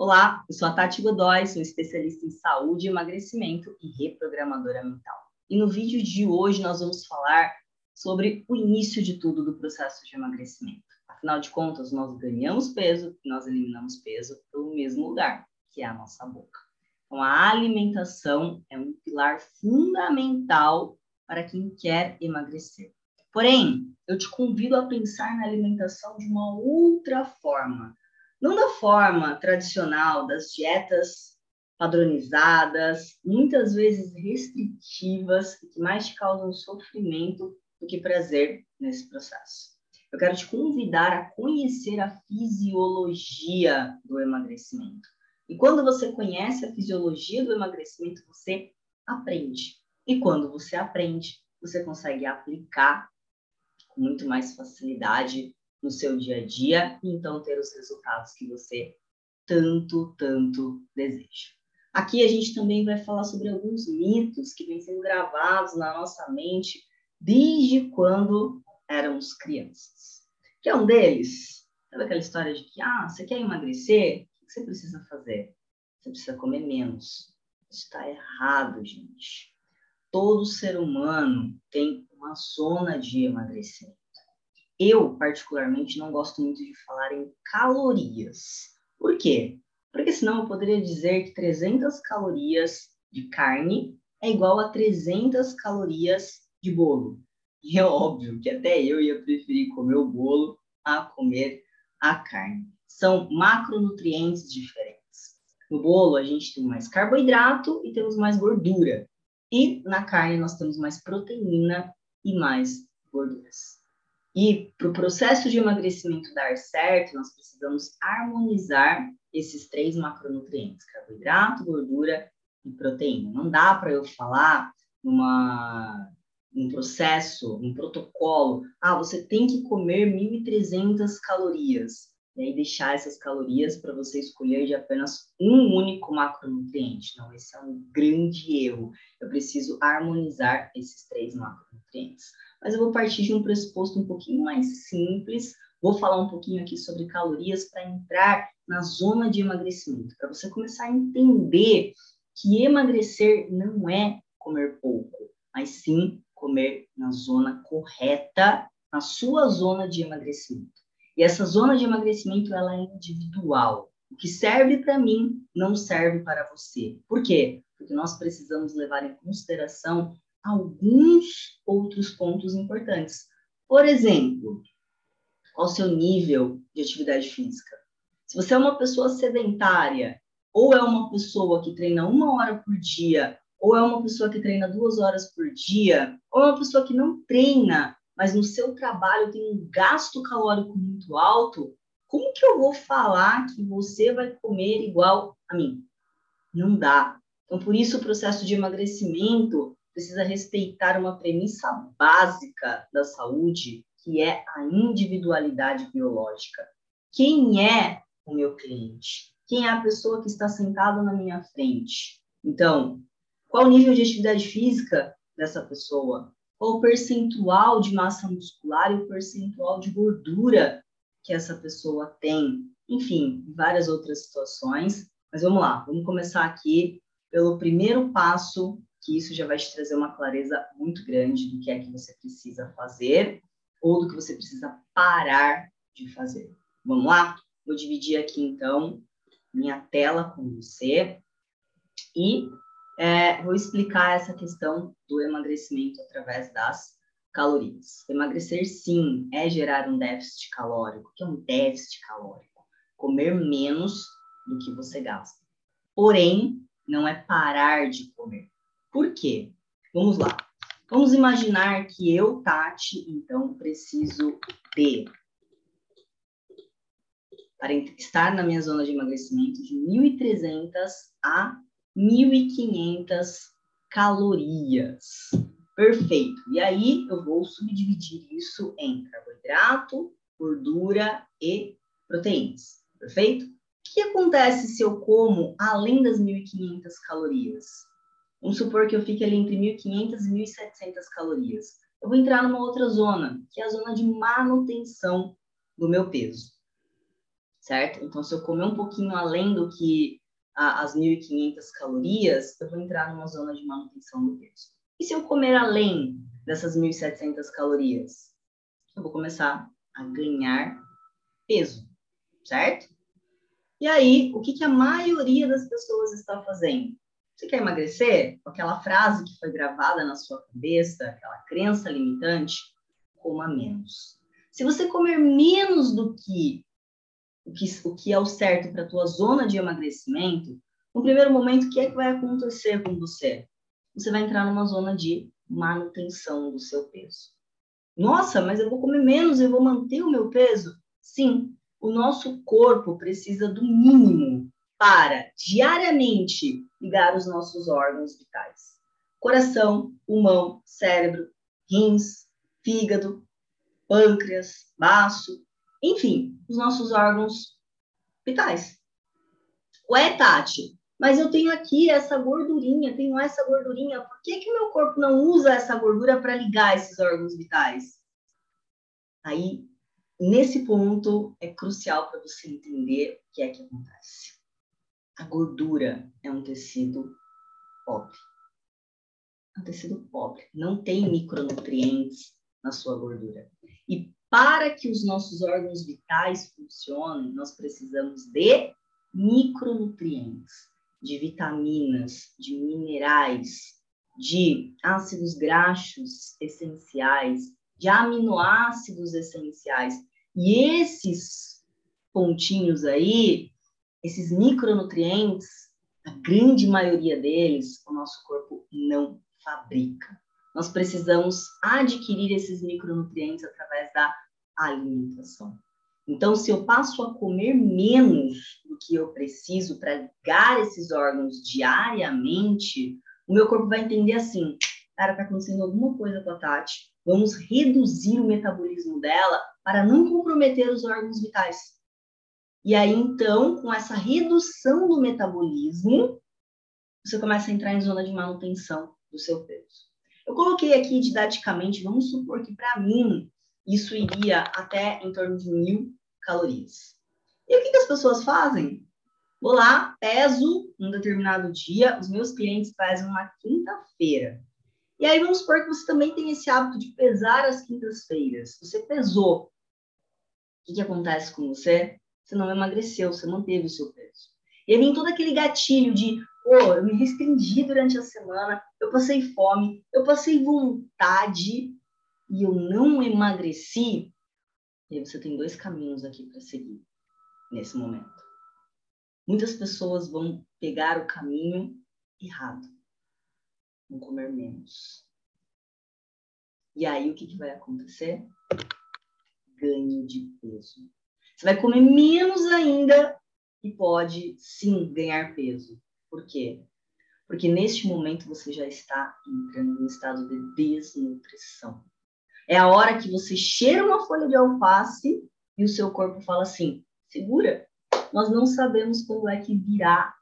Olá, eu sou a Tati Godoy, sou especialista em saúde, emagrecimento e reprogramadora mental. E no vídeo de hoje nós vamos falar sobre o início de tudo do processo de emagrecimento. Afinal de contas, nós ganhamos peso e nós eliminamos peso pelo mesmo lugar, que é a nossa boca. Então, a alimentação é um pilar fundamental para quem quer emagrecer. Porém, eu te convido a pensar na alimentação de uma outra forma, não da forma tradicional das dietas padronizadas, muitas vezes restritivas, que mais te causam sofrimento do que prazer nesse processo. Eu quero te convidar a conhecer a fisiologia do emagrecimento. E quando você conhece a fisiologia do emagrecimento, você aprende. E quando você aprende, você consegue aplicar com muito mais facilidade no seu dia a dia e então ter os resultados que você tanto, tanto deseja. Aqui a gente também vai falar sobre alguns mitos que vêm sendo gravados na nossa mente desde quando éramos crianças. Que é um deles, sabe aquela história de que, ah, você quer emagrecer? O que você precisa fazer? Você precisa comer menos. Isso está errado, gente. Todo ser humano tem uma zona de emagrecimento. Eu, particularmente, não gosto muito de falar em calorias. Por quê? Porque senão eu poderia dizer que 300 calorias de carne é igual a 300 calorias de bolo. E é óbvio que até eu ia preferir comer o bolo a comer a carne. São macronutrientes diferentes. No bolo, a gente tem mais carboidrato e temos mais gordura. E na carne, nós temos mais proteína e mais gorduras. E para o processo de emagrecimento dar certo, nós precisamos harmonizar esses três macronutrientes: carboidrato, gordura e proteína. Não dá para eu falar numa um processo, um protocolo, ah, você tem que comer 1.300 calorias, e aí deixar essas calorias para você escolher de apenas um único macronutriente. Não, esse é um grande erro. Eu preciso harmonizar esses três macronutrientes mas eu vou partir de um pressuposto um pouquinho mais simples. Vou falar um pouquinho aqui sobre calorias para entrar na zona de emagrecimento, para você começar a entender que emagrecer não é comer pouco, mas sim comer na zona correta, na sua zona de emagrecimento. E essa zona de emagrecimento ela é individual. O que serve para mim não serve para você. Por quê? Porque nós precisamos levar em consideração alguns outros pontos importantes. Por exemplo, qual o seu nível de atividade física? Se você é uma pessoa sedentária, ou é uma pessoa que treina uma hora por dia, ou é uma pessoa que treina duas horas por dia, ou é uma pessoa que não treina, mas no seu trabalho tem um gasto calórico muito alto, como que eu vou falar que você vai comer igual a mim? Não dá. Então, por isso, o processo de emagrecimento precisa respeitar uma premissa básica da saúde, que é a individualidade biológica. Quem é o meu cliente? Quem é a pessoa que está sentada na minha frente? Então, qual o nível de atividade física dessa pessoa? Qual o percentual de massa muscular e o percentual de gordura que essa pessoa tem? Enfim, várias outras situações. Mas vamos lá, vamos começar aqui pelo primeiro passo que isso já vai te trazer uma clareza muito grande do que é que você precisa fazer ou do que você precisa parar de fazer. Vamos lá? Vou dividir aqui, então, minha tela com você e é, vou explicar essa questão do emagrecimento através das calorias. Emagrecer, sim, é gerar um déficit calórico. O que é um déficit calórico? Comer menos do que você gasta. Porém, não é parar de comer. Por quê? Vamos lá. Vamos imaginar que eu, Tati, então, preciso de, para estar na minha zona de emagrecimento, de 1.300 a 1.500 calorias. Perfeito. E aí eu vou subdividir isso em carboidrato, gordura e proteínas. Perfeito? O que acontece se eu como além das 1.500 calorias? Vamos supor que eu fique ali entre 1.500 e 1.700 calorias. Eu vou entrar numa outra zona, que é a zona de manutenção do meu peso. certo? Então, se eu comer um pouquinho além do que as 1.500 calorias, eu vou entrar numa zona de manutenção do peso. E se eu comer além dessas 1.700 calorias? Eu vou começar a ganhar peso, certo? E aí, o que, que a maioria das pessoas está fazendo? Você quer emagrecer? Aquela frase que foi gravada na sua cabeça, aquela crença limitante, coma menos. Se você comer menos do que o que, o que é o certo para a tua zona de emagrecimento, no primeiro momento, o que é que vai acontecer com você? Você vai entrar numa zona de manutenção do seu peso. Nossa, mas eu vou comer menos e vou manter o meu peso? Sim, o nosso corpo precisa do mínimo para diariamente ligar os nossos órgãos vitais: coração, pulmão, cérebro, rins, fígado, pâncreas, baço, enfim, os nossos órgãos vitais. Ué, Tati, mas eu tenho aqui essa gordurinha, tenho essa gordurinha, por que que meu corpo não usa essa gordura para ligar esses órgãos vitais? Aí, nesse ponto, é crucial para você entender o que é que acontece. A gordura é um tecido pobre. É um tecido pobre, não tem micronutrientes na sua gordura. E para que os nossos órgãos vitais funcionem, nós precisamos de micronutrientes, de vitaminas, de minerais, de ácidos graxos essenciais, de aminoácidos essenciais. E esses pontinhos aí, esses micronutrientes, a grande maioria deles, o nosso corpo não fabrica. Nós precisamos adquirir esses micronutrientes através da alimentação. Então, se eu passo a comer menos do que eu preciso para ligar esses órgãos diariamente, o meu corpo vai entender assim: cara, tá acontecendo alguma coisa com a Tati, vamos reduzir o metabolismo dela para não comprometer os órgãos vitais. E aí, então, com essa redução do metabolismo, você começa a entrar em zona de manutenção do seu peso. Eu coloquei aqui didaticamente, vamos supor que para mim isso iria até em torno de mil calorias. E o que, que as pessoas fazem? Vou lá, peso um determinado dia, os meus clientes pesam na quinta-feira. E aí vamos supor que você também tem esse hábito de pesar às quintas-feiras. Você pesou. O que, que acontece com você? Você não emagreceu, você manteve o seu peso. E aí vem todo aquele gatilho de pô, eu me restringi durante a semana, eu passei fome, eu passei vontade e eu não emagreci. E aí você tem dois caminhos aqui para seguir nesse momento. Muitas pessoas vão pegar o caminho errado, vão comer menos. E aí o que, que vai acontecer? Ganho de peso. Você vai comer menos ainda e pode sim ganhar peso. Por quê? Porque neste momento você já está entrando em estado de desnutrição. É a hora que você cheira uma folha de alface e o seu corpo fala assim: segura, nós não sabemos quando é que virá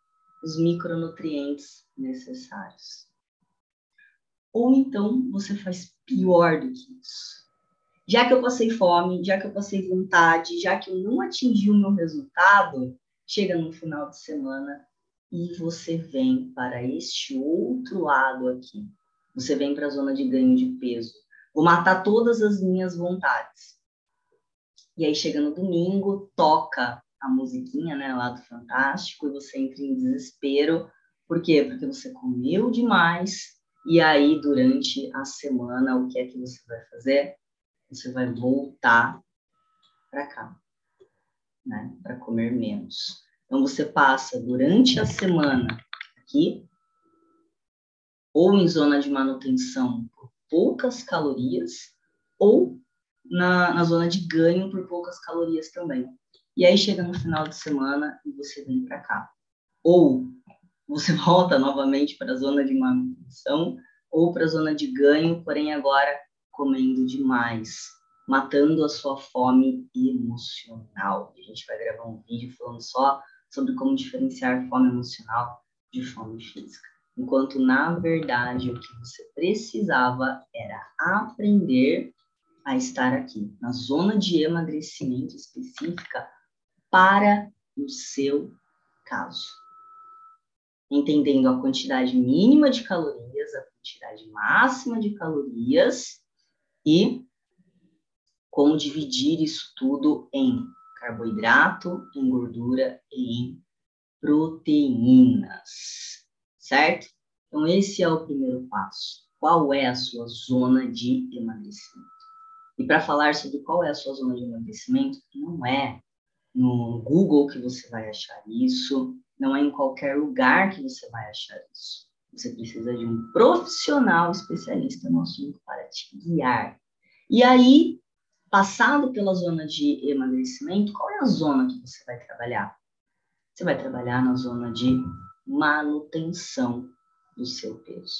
os micronutrientes necessários. Ou então você faz pior do que isso. Já que eu passei fome, já que eu passei vontade, já que eu não atingi o meu resultado, chega no final de semana e você vem para este outro lado aqui. Você vem para a zona de ganho de peso. Vou matar todas as minhas vontades. E aí chega no domingo, toca a musiquinha, né, lá do Fantástico, e você entra em desespero. Por quê? Porque você comeu demais e aí durante a semana o que é que você vai fazer? Você vai voltar para cá, né, para comer menos. Então, você passa durante a semana aqui, ou em zona de manutenção por poucas calorias, ou na, na zona de ganho por poucas calorias também. E aí chega no final de semana e você vem para cá. Ou você volta novamente para a zona de manutenção, ou para a zona de ganho, porém agora comendo demais, matando a sua fome emocional. A gente vai gravar um vídeo falando só sobre como diferenciar fome emocional de fome física. Enquanto, na verdade, o que você precisava era aprender a estar aqui, na zona de emagrecimento específica, para o seu caso. Entendendo a quantidade mínima de calorias, a quantidade máxima de calorias e como dividir isso tudo em carboidrato, em gordura e em proteínas, certo? Então, esse é o primeiro passo. Qual é a sua zona de emagrecimento? E para falar sobre qual é a sua zona de emagrecimento, não é no Google que você vai achar isso, não é em qualquer lugar que você vai achar isso. Você precisa de um profissional especialista no assunto para te guiar. E aí, passado pela zona de emagrecimento, qual é a zona que você vai trabalhar? Você vai trabalhar na zona de manutenção do seu peso,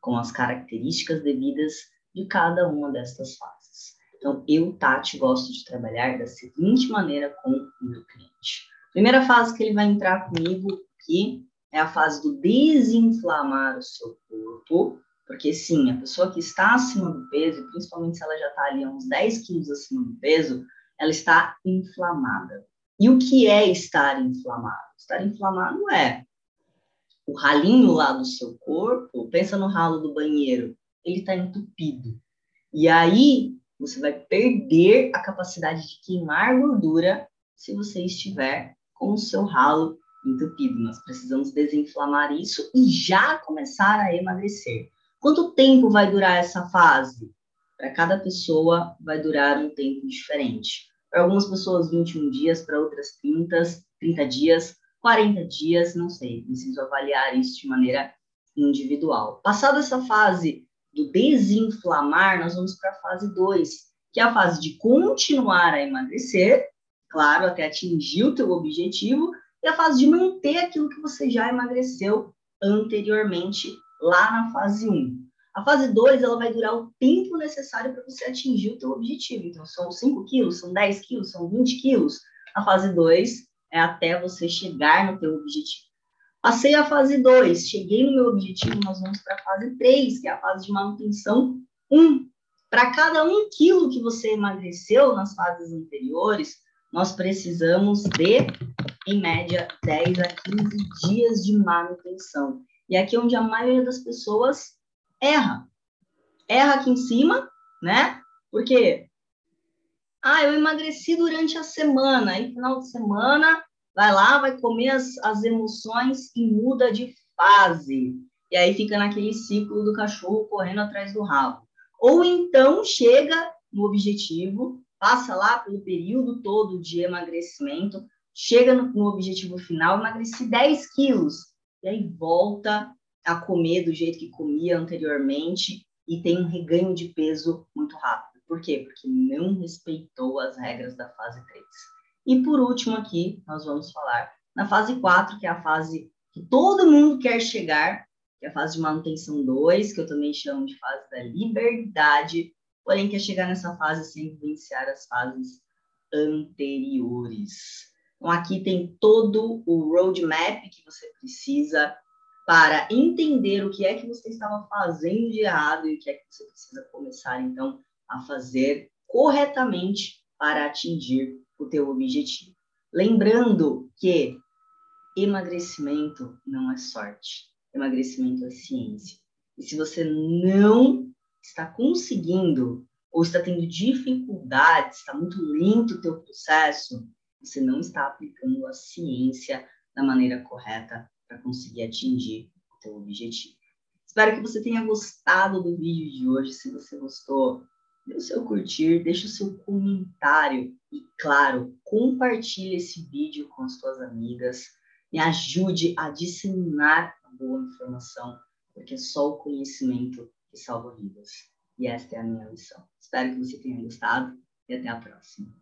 com as características devidas de cada uma destas fases. Então, eu, Tati, gosto de trabalhar da seguinte maneira com o meu cliente. Primeira fase que ele vai entrar comigo aqui é a fase do desinflamar o seu corpo, porque sim, a pessoa que está acima do peso, principalmente se ela já está ali uns 10 quilos acima do peso, ela está inflamada. E o que é estar inflamado? Estar inflamado é o ralinho lá do seu corpo, pensa no ralo do banheiro, ele está entupido. E aí você vai perder a capacidade de queimar gordura se você estiver com o seu ralo entupido. Nós precisamos desinflamar isso e já começar a emagrecer. Quanto tempo vai durar essa fase? Para cada pessoa vai durar um tempo diferente. Para algumas pessoas 21 dias, para outras 30, 30 dias, 40 dias, não sei, preciso avaliar isso de maneira individual. Passada essa fase do desinflamar, nós vamos para a fase 2, que é a fase de continuar a emagrecer, claro, até atingir o teu objetivo, e a fase de manter aquilo que você já emagreceu anteriormente lá na fase 1. A fase 2, ela vai durar o tempo necessário para você atingir o teu objetivo. Então, são 5 quilos, são 10 quilos, são 20 quilos. A fase 2 é até você chegar no teu objetivo. Passei a fase 2, cheguei no meu objetivo, nós vamos para a fase 3, que é a fase de manutenção 1. Para cada um quilo que você emagreceu nas fases anteriores, nós precisamos de, em média, 10 a 15 dias de manutenção. E aqui é onde a maioria das pessoas erra. Erra aqui em cima, né? Porque, ah, eu emagreci durante a semana, aí final de semana, vai lá, vai comer as, as emoções e muda de fase. E aí fica naquele ciclo do cachorro correndo atrás do rabo. Ou então chega no objetivo, passa lá pelo período todo de emagrecimento, chega no, no objetivo final, emagreci 10 quilos, e aí volta a comer do jeito que comia anteriormente e tem um reganho de peso muito rápido. Por quê? Porque não respeitou as regras da fase 3. E por último aqui, nós vamos falar na fase 4, que é a fase que todo mundo quer chegar, que é a fase de manutenção 2, que eu também chamo de fase da liberdade, porém quer chegar nessa fase sem vivenciar as fases anteriores. Então, aqui tem todo o roadmap que você precisa para entender o que é que você estava fazendo de errado e o que é que você precisa começar, então, a fazer corretamente para atingir o teu objetivo. Lembrando que emagrecimento não é sorte, emagrecimento é ciência. E se você não está conseguindo ou está tendo dificuldades, está muito lento o teu processo, você não está aplicando a ciência da maneira correta para conseguir atingir o teu objetivo. Espero que você tenha gostado do vídeo de hoje. Se você gostou, dê o seu curtir, deixe o seu comentário e, claro, compartilhe esse vídeo com as suas amigas. Me ajude a disseminar a boa informação, porque é só o conhecimento que salva vidas. E esta é a minha missão. Espero que você tenha gostado e até a próxima.